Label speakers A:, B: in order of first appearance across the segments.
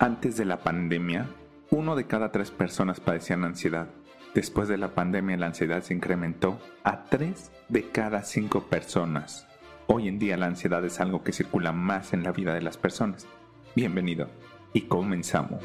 A: Antes de la pandemia, uno de cada tres personas padecían ansiedad. Después de la pandemia la ansiedad se incrementó a tres de cada cinco personas. Hoy en día la ansiedad es algo que circula más en la vida de las personas. Bienvenido y comenzamos.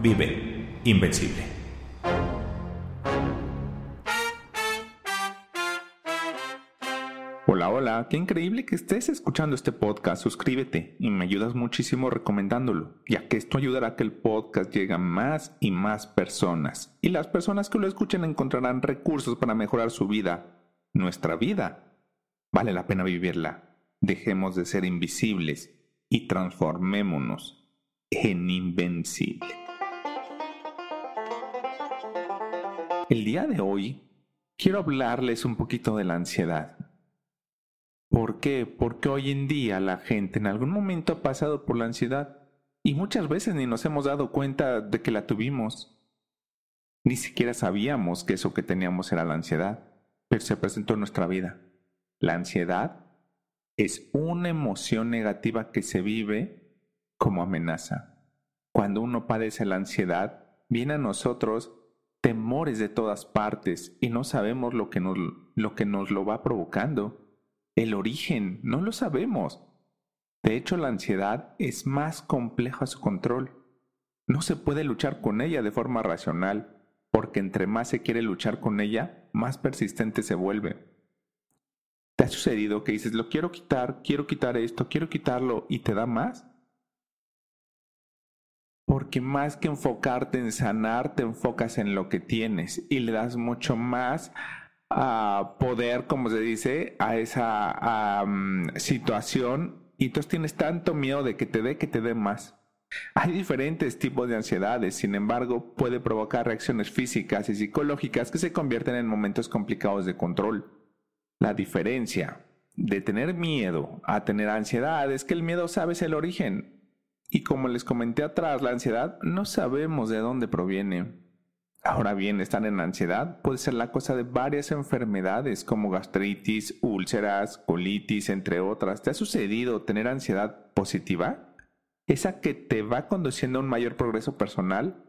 B: vive invencible.
A: Hola, hola, qué increíble que estés escuchando este podcast. Suscríbete y me ayudas muchísimo recomendándolo, ya que esto ayudará a que el podcast llegue a más y más personas. Y las personas que lo escuchen encontrarán recursos para mejorar su vida, nuestra vida. Vale la pena vivirla. Dejemos de ser invisibles y transformémonos en invencible. El día de hoy quiero hablarles un poquito de la ansiedad. ¿Por qué? Porque hoy en día la gente en algún momento ha pasado por la ansiedad y muchas veces ni nos hemos dado cuenta de que la tuvimos. Ni siquiera sabíamos que eso que teníamos era la ansiedad, pero se presentó en nuestra vida. La ansiedad es una emoción negativa que se vive como amenaza. Cuando uno padece la ansiedad, viene a nosotros temores de todas partes y no sabemos lo que nos lo, que nos lo va provocando. El origen, no lo sabemos. De hecho, la ansiedad es más compleja su control. No se puede luchar con ella de forma racional, porque entre más se quiere luchar con ella, más persistente se vuelve. ¿Te ha sucedido que dices, lo quiero quitar, quiero quitar esto, quiero quitarlo y te da más? Porque más que enfocarte en sanar, te enfocas en lo que tienes y le das mucho más a poder, como se dice, a esa situación y entonces tienes tanto miedo de que te dé que te dé más. Hay diferentes tipos de ansiedades, sin embargo, puede provocar reacciones físicas y psicológicas que se convierten en momentos complicados de control. La diferencia de tener miedo a tener ansiedad es que el miedo sabes el origen, y como les comenté atrás, la ansiedad no sabemos de dónde proviene. Ahora bien, estar en ansiedad puede ser la cosa de varias enfermedades como gastritis, úlceras, colitis, entre otras. ¿Te ha sucedido tener ansiedad positiva? ¿Esa que te va conduciendo a un mayor progreso personal?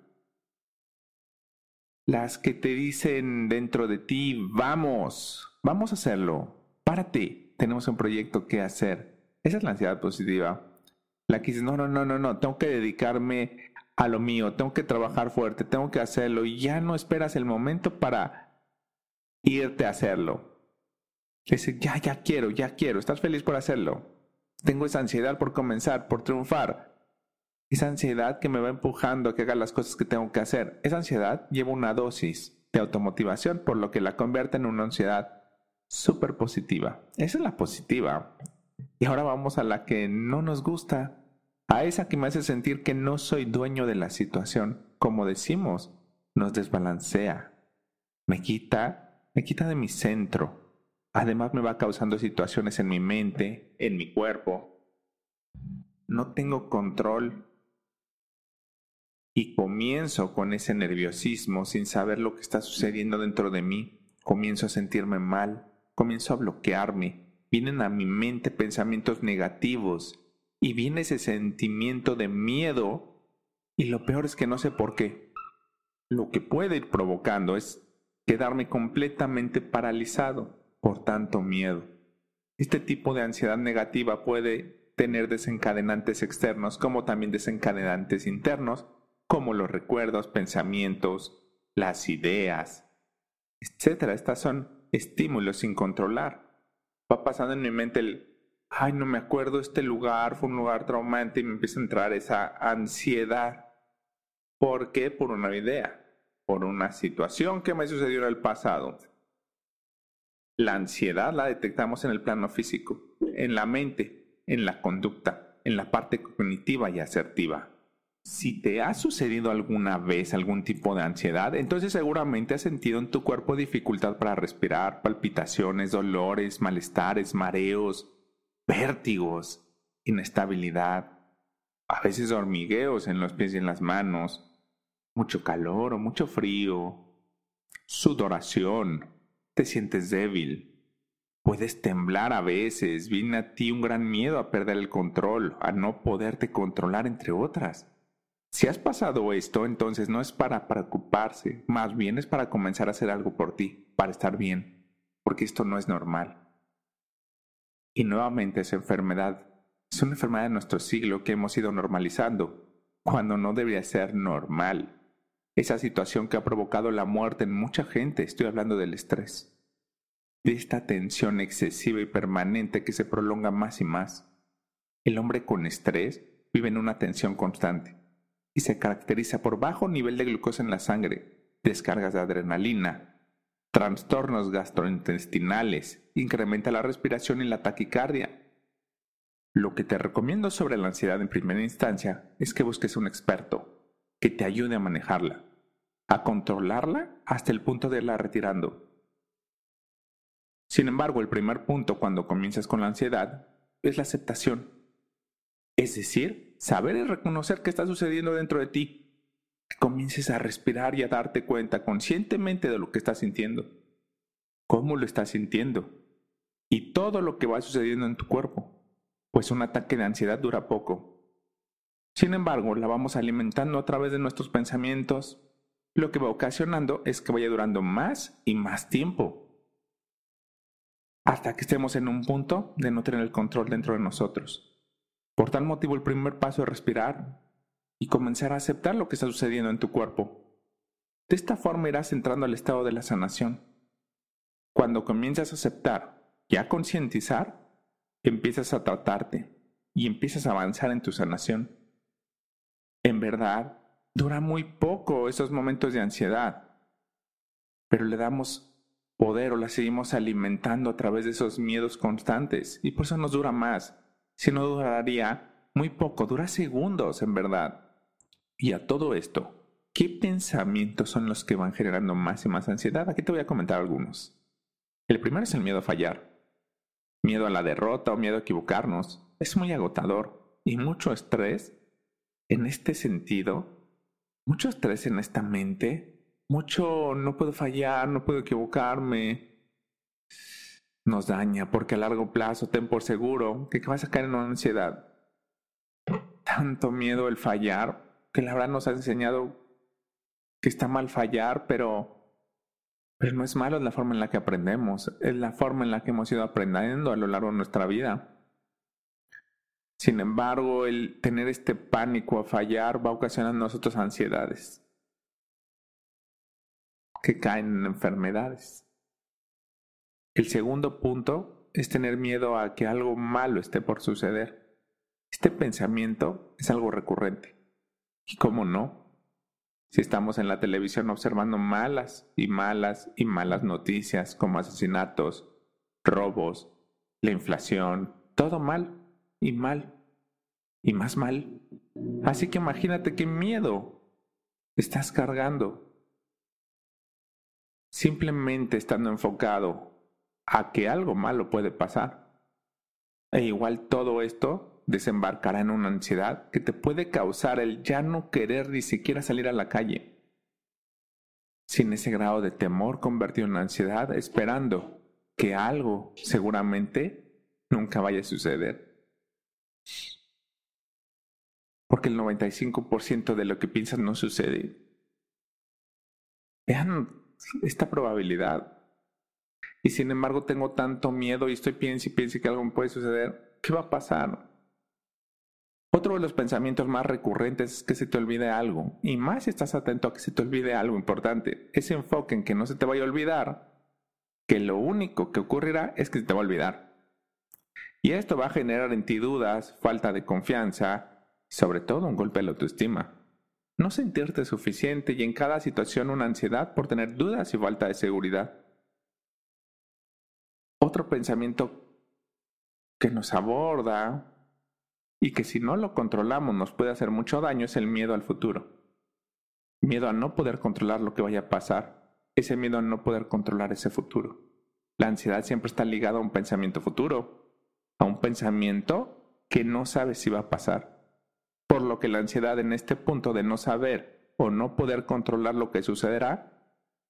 A: Las que te dicen dentro de ti, vamos, vamos a hacerlo, párate, tenemos un proyecto que hacer. Esa es la ansiedad positiva. La que dices, no, no, no, no, no, tengo que dedicarme a lo mío, tengo que trabajar fuerte, tengo que hacerlo y ya no esperas el momento para irte a hacerlo. Dices, ya, ya quiero, ya quiero, estás feliz por hacerlo. Tengo esa ansiedad por comenzar, por triunfar. Esa ansiedad que me va empujando a que haga las cosas que tengo que hacer. Esa ansiedad lleva una dosis de automotivación, por lo que la convierte en una ansiedad súper positiva. Esa es la positiva. Y ahora vamos a la que no nos gusta, a esa que me hace sentir que no soy dueño de la situación, como decimos, nos desbalancea, me quita, me quita de mi centro. Además me va causando situaciones en mi mente, en mi cuerpo. No tengo control y comienzo con ese nerviosismo sin saber lo que está sucediendo dentro de mí. Comienzo a sentirme mal, comienzo a bloquearme. Vienen a mi mente pensamientos negativos y viene ese sentimiento de miedo y lo peor es que no sé por qué. Lo que puede ir provocando es quedarme completamente paralizado por tanto miedo. Este tipo de ansiedad negativa puede tener desencadenantes externos como también desencadenantes internos, como los recuerdos, pensamientos, las ideas, etc. Estas son estímulos sin controlar. Va pasando en mi mente el ay, no me acuerdo, este lugar fue un lugar traumante y me empieza a entrar esa ansiedad. ¿Por qué? Por una idea, por una situación que me sucedió en el pasado. La ansiedad la detectamos en el plano físico, en la mente, en la conducta, en la parte cognitiva y asertiva. Si te ha sucedido alguna vez algún tipo de ansiedad, entonces seguramente has sentido en tu cuerpo dificultad para respirar, palpitaciones, dolores, malestares, mareos, vértigos, inestabilidad, a veces hormigueos en los pies y en las manos, mucho calor o mucho frío, sudoración, te sientes débil, puedes temblar a veces, viene a ti un gran miedo a perder el control, a no poderte controlar, entre otras. Si has pasado esto, entonces no es para preocuparse, más bien es para comenzar a hacer algo por ti, para estar bien, porque esto no es normal. Y nuevamente esa enfermedad es una enfermedad de nuestro siglo que hemos ido normalizando, cuando no debería ser normal. Esa situación que ha provocado la muerte en mucha gente, estoy hablando del estrés, de esta tensión excesiva y permanente que se prolonga más y más. El hombre con estrés vive en una tensión constante y se caracteriza por bajo nivel de glucosa en la sangre, descargas de adrenalina, trastornos gastrointestinales, incrementa la respiración y la taquicardia. Lo que te recomiendo sobre la ansiedad en primera instancia es que busques un experto que te ayude a manejarla, a controlarla hasta el punto de irla retirando. Sin embargo, el primer punto cuando comienzas con la ansiedad es la aceptación. Es decir, saber y reconocer qué está sucediendo dentro de ti. Comiences a respirar y a darte cuenta conscientemente de lo que estás sintiendo. ¿Cómo lo estás sintiendo? Y todo lo que va sucediendo en tu cuerpo. Pues un ataque de ansiedad dura poco. Sin embargo, la vamos alimentando a través de nuestros pensamientos, lo que va ocasionando es que vaya durando más y más tiempo. Hasta que estemos en un punto de no tener el control dentro de nosotros. Por tal motivo, el primer paso es respirar y comenzar a aceptar lo que está sucediendo en tu cuerpo. De esta forma irás entrando al estado de la sanación. Cuando comienzas a aceptar y a concientizar, empiezas a tratarte y empiezas a avanzar en tu sanación. En verdad, dura muy poco esos momentos de ansiedad, pero le damos poder o la seguimos alimentando a través de esos miedos constantes y por eso nos dura más si no duraría muy poco, dura segundos en verdad. Y a todo esto, ¿qué pensamientos son los que van generando más y más ansiedad? Aquí te voy a comentar algunos. El primero es el miedo a fallar. Miedo a la derrota o miedo a equivocarnos. Es muy agotador y mucho estrés en este sentido, mucho estrés en esta mente, mucho no puedo fallar, no puedo equivocarme, nos daña, porque a largo plazo ten por seguro que vas a caer en una ansiedad. Tanto miedo el fallar, que la verdad nos ha enseñado que está mal fallar, pero, pero no es malo, la forma en la que aprendemos, es la forma en la que hemos ido aprendiendo a lo largo de nuestra vida. Sin embargo, el tener este pánico a fallar va a ocasionar en nosotros ansiedades que caen en enfermedades. El segundo punto es tener miedo a que algo malo esté por suceder. Este pensamiento es algo recurrente. ¿Y cómo no? Si estamos en la televisión observando malas y malas y malas noticias como asesinatos, robos, la inflación, todo mal y mal y más mal. Así que imagínate qué miedo estás cargando. Simplemente estando enfocado a que algo malo puede pasar. E igual todo esto desembarcará en una ansiedad que te puede causar el ya no querer ni siquiera salir a la calle. Sin ese grado de temor convertido en ansiedad, esperando que algo seguramente nunca vaya a suceder. Porque el 95% de lo que piensas no sucede. Vean esta probabilidad. Y sin embargo tengo tanto miedo y estoy piensa y piensa que algo me puede suceder. ¿Qué va a pasar? Otro de los pensamientos más recurrentes es que se te olvide algo. Y más si estás atento a que se te olvide algo importante. Ese enfoque en que no se te vaya a olvidar, que lo único que ocurrirá es que se te va a olvidar. Y esto va a generar en ti dudas, falta de confianza sobre todo un golpe a la autoestima. No sentirte suficiente y en cada situación una ansiedad por tener dudas y falta de seguridad. Otro pensamiento que nos aborda y que si no lo controlamos nos puede hacer mucho daño es el miedo al futuro. Miedo a no poder controlar lo que vaya a pasar. Ese miedo a no poder controlar ese futuro. La ansiedad siempre está ligada a un pensamiento futuro, a un pensamiento que no sabe si va a pasar. Por lo que la ansiedad en este punto de no saber o no poder controlar lo que sucederá,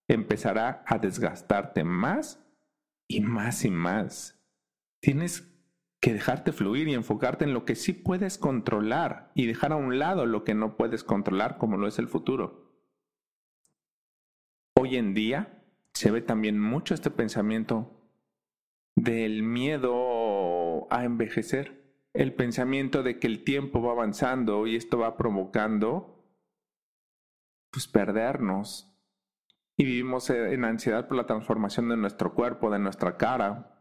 A: empezará a desgastarte más y más y más. Tienes que dejarte fluir y enfocarte en lo que sí puedes controlar y dejar a un lado lo que no puedes controlar como lo es el futuro. Hoy en día se ve también mucho este pensamiento del miedo a envejecer, el pensamiento de que el tiempo va avanzando y esto va provocando pues perdernos. Y vivimos en ansiedad por la transformación de nuestro cuerpo, de nuestra cara,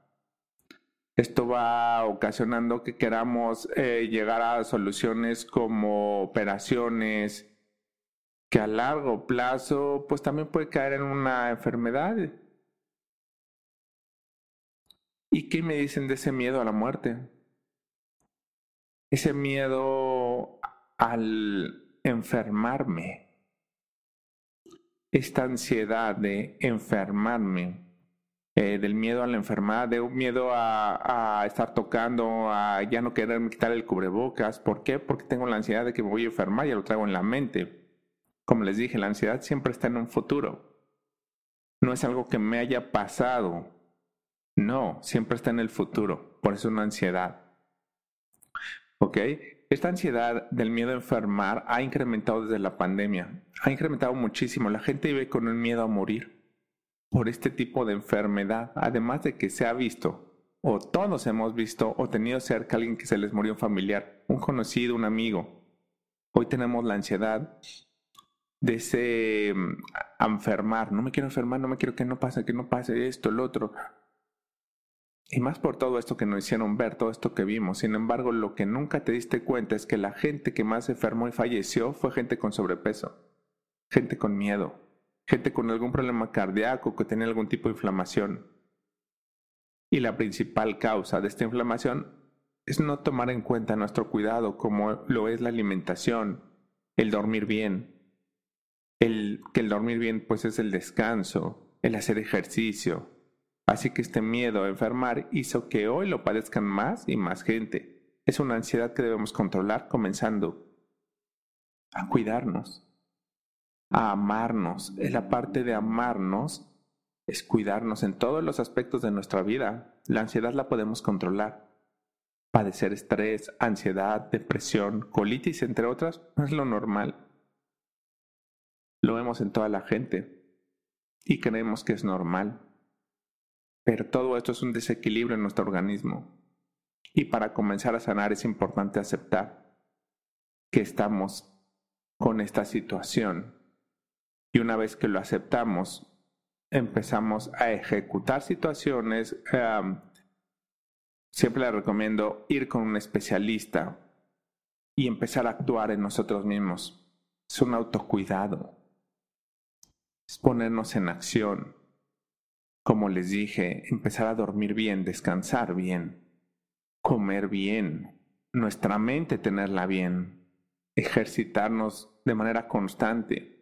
A: esto va ocasionando que queramos eh, llegar a soluciones como operaciones que a largo plazo pues también puede caer en una enfermedad. ¿Y qué me dicen de ese miedo a la muerte? Ese miedo al enfermarme. Esta ansiedad de enfermarme eh, del miedo a la enfermedad, de un miedo a, estar tocando, a ya no quererme quitar el cubrebocas. ¿Por qué? Porque tengo la ansiedad de que me voy a enfermar, y lo traigo en la mente. Como les dije, la ansiedad siempre está en un futuro. No es algo que me haya pasado. No, siempre está en el futuro. Por eso es una ansiedad. ¿Ok? Esta ansiedad del miedo a enfermar ha incrementado desde la pandemia. Ha incrementado muchísimo. La gente vive con un miedo a morir por este tipo de enfermedad, además de que se ha visto, o todos hemos visto o tenido cerca a alguien que se les murió un familiar, un conocido, un amigo. Hoy tenemos la ansiedad de ese mm, enfermar, no me quiero enfermar, no me quiero que no pase, que no pase esto, el otro. Y más por todo esto que nos hicieron ver, todo esto que vimos. Sin embargo, lo que nunca te diste cuenta es que la gente que más enfermó y falleció fue gente con sobrepeso, gente con miedo, gente con algún problema cardíaco que tiene algún tipo de inflamación. Y la principal causa de esta inflamación es no tomar en cuenta nuestro cuidado como lo es la alimentación, el dormir bien. El, que el dormir bien pues es el descanso, el hacer ejercicio. Así que este miedo a enfermar hizo que hoy lo padezcan más y más gente. Es una ansiedad que debemos controlar comenzando a cuidarnos a amarnos. La parte de amarnos es cuidarnos en todos los aspectos de nuestra vida. La ansiedad la podemos controlar. Padecer estrés, ansiedad, depresión, colitis, entre otras, no es lo normal. Lo vemos en toda la gente y creemos que es normal. Pero todo esto es un desequilibrio en nuestro organismo. Y para comenzar a sanar es importante aceptar que estamos con esta situación y una vez que lo aceptamos, empezamos a ejecutar situaciones. siempre le recomiendo ir con un especialista y empezar a actuar en nosotros mismos. Es un autocuidado. Es ponernos en acción. Como les dije, empezar a dormir bien, descansar bien, comer bien, nuestra mente tenerla bien, ejercitarnos de manera constante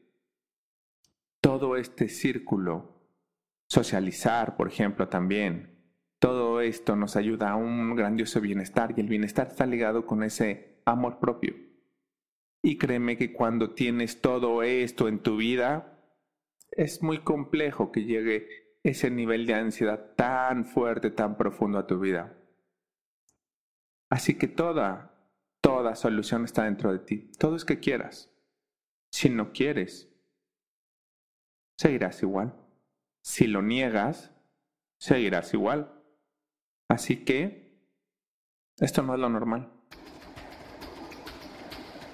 A: todo este círculo, socializar, por ejemplo, también, todo esto nos ayuda a un grandioso bienestar y el bienestar está ligado con ese amor propio. Y créeme que cuando tienes todo esto en tu vida, es muy complejo que llegue ese nivel de ansiedad tan fuerte, tan profundo a tu vida. Así que toda, toda solución está dentro de ti. Todo es que quieras. Si no quieres, seguirás igual. Si lo niegas, seguirás igual. Así que esto no es lo normal.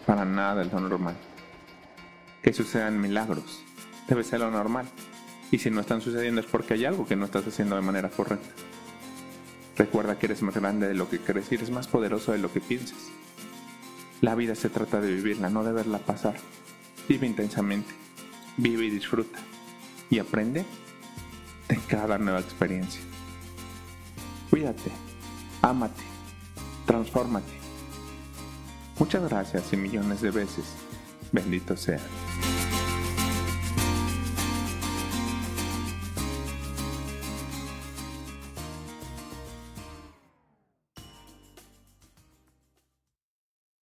A: Para nada es lo normal. Que sucedan milagros. Debe ser lo normal. Y si no están sucediendo es porque hay algo que no estás haciendo de manera correcta. Recuerda que eres más grande de lo que crees y eres más poderoso de lo que piensas. La vida se trata de vivirla, no de verla pasar. Vive intensamente, vive y disfruta. Y aprende de cada nueva experiencia. Cuídate, ámate, transfórmate. Muchas gracias y millones de veces. Bendito sea.